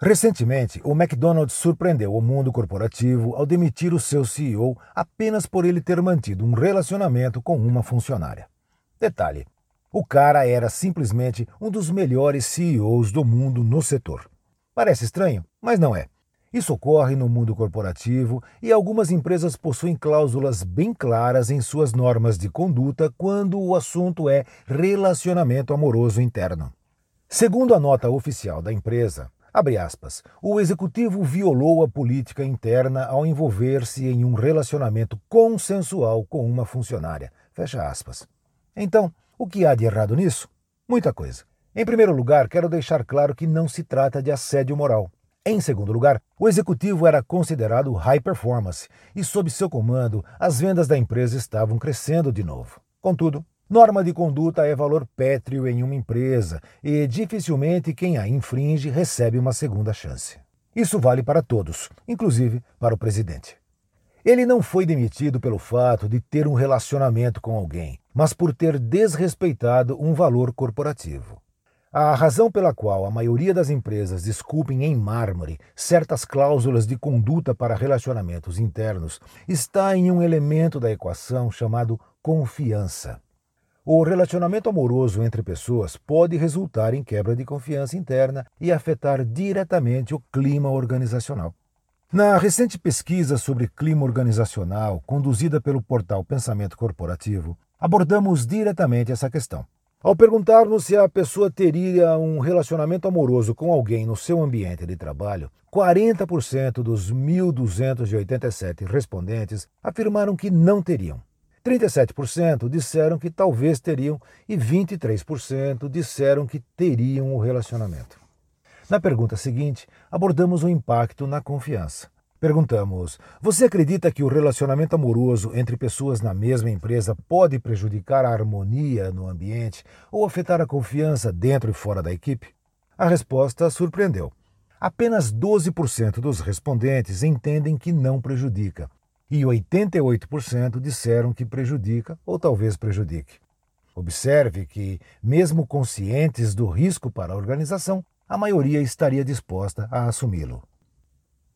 Recentemente, o McDonald's surpreendeu o mundo corporativo ao demitir o seu CEO apenas por ele ter mantido um relacionamento com uma funcionária. Detalhe: o cara era simplesmente um dos melhores CEOs do mundo no setor. Parece estranho, mas não é. Isso ocorre no mundo corporativo e algumas empresas possuem cláusulas bem claras em suas normas de conduta quando o assunto é relacionamento amoroso interno. Segundo a nota oficial da empresa, aspas. O executivo violou a política interna ao envolver-se em um relacionamento consensual com uma funcionária. Fecha aspas. Então, o que há de errado nisso? Muita coisa. Em primeiro lugar, quero deixar claro que não se trata de assédio moral. Em segundo lugar, o executivo era considerado high performance e, sob seu comando, as vendas da empresa estavam crescendo de novo. Contudo, Norma de conduta é valor pétreo em uma empresa e dificilmente quem a infringe recebe uma segunda chance. Isso vale para todos, inclusive para o presidente. Ele não foi demitido pelo fato de ter um relacionamento com alguém, mas por ter desrespeitado um valor corporativo. A razão pela qual a maioria das empresas desculpem em mármore certas cláusulas de conduta para relacionamentos internos está em um elemento da equação chamado confiança. O relacionamento amoroso entre pessoas pode resultar em quebra de confiança interna e afetar diretamente o clima organizacional. Na recente pesquisa sobre clima organizacional, conduzida pelo portal Pensamento Corporativo, abordamos diretamente essa questão. Ao perguntarmos se a pessoa teria um relacionamento amoroso com alguém no seu ambiente de trabalho, 40% dos 1.287 respondentes afirmaram que não teriam. 37% disseram que talvez teriam e 23% disseram que teriam o relacionamento. Na pergunta seguinte, abordamos o impacto na confiança. Perguntamos: Você acredita que o relacionamento amoroso entre pessoas na mesma empresa pode prejudicar a harmonia no ambiente ou afetar a confiança dentro e fora da equipe? A resposta surpreendeu. Apenas 12% dos respondentes entendem que não prejudica, e 88% disseram que prejudica ou talvez prejudique. Observe que, mesmo conscientes do risco para a organização, a maioria estaria disposta a assumi-lo.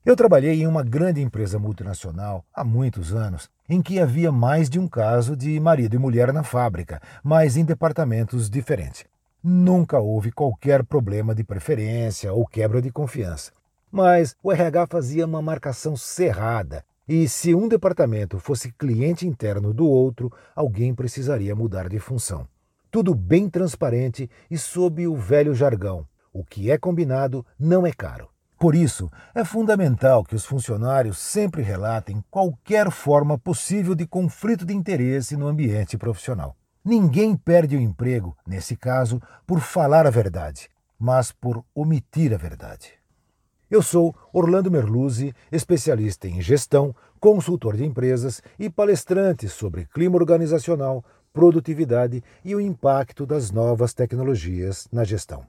Eu trabalhei em uma grande empresa multinacional há muitos anos, em que havia mais de um caso de marido e mulher na fábrica, mas em departamentos diferentes. Nunca houve qualquer problema de preferência ou quebra de confiança. Mas o RH fazia uma marcação cerrada e se um departamento fosse cliente interno do outro, alguém precisaria mudar de função. Tudo bem transparente e sob o velho jargão: o que é combinado não é caro. Por isso, é fundamental que os funcionários sempre relatem qualquer forma possível de conflito de interesse no ambiente profissional. Ninguém perde o emprego, nesse caso, por falar a verdade, mas por omitir a verdade. Eu sou Orlando Merluzzi, especialista em gestão, consultor de empresas e palestrante sobre clima organizacional, produtividade e o impacto das novas tecnologias na gestão.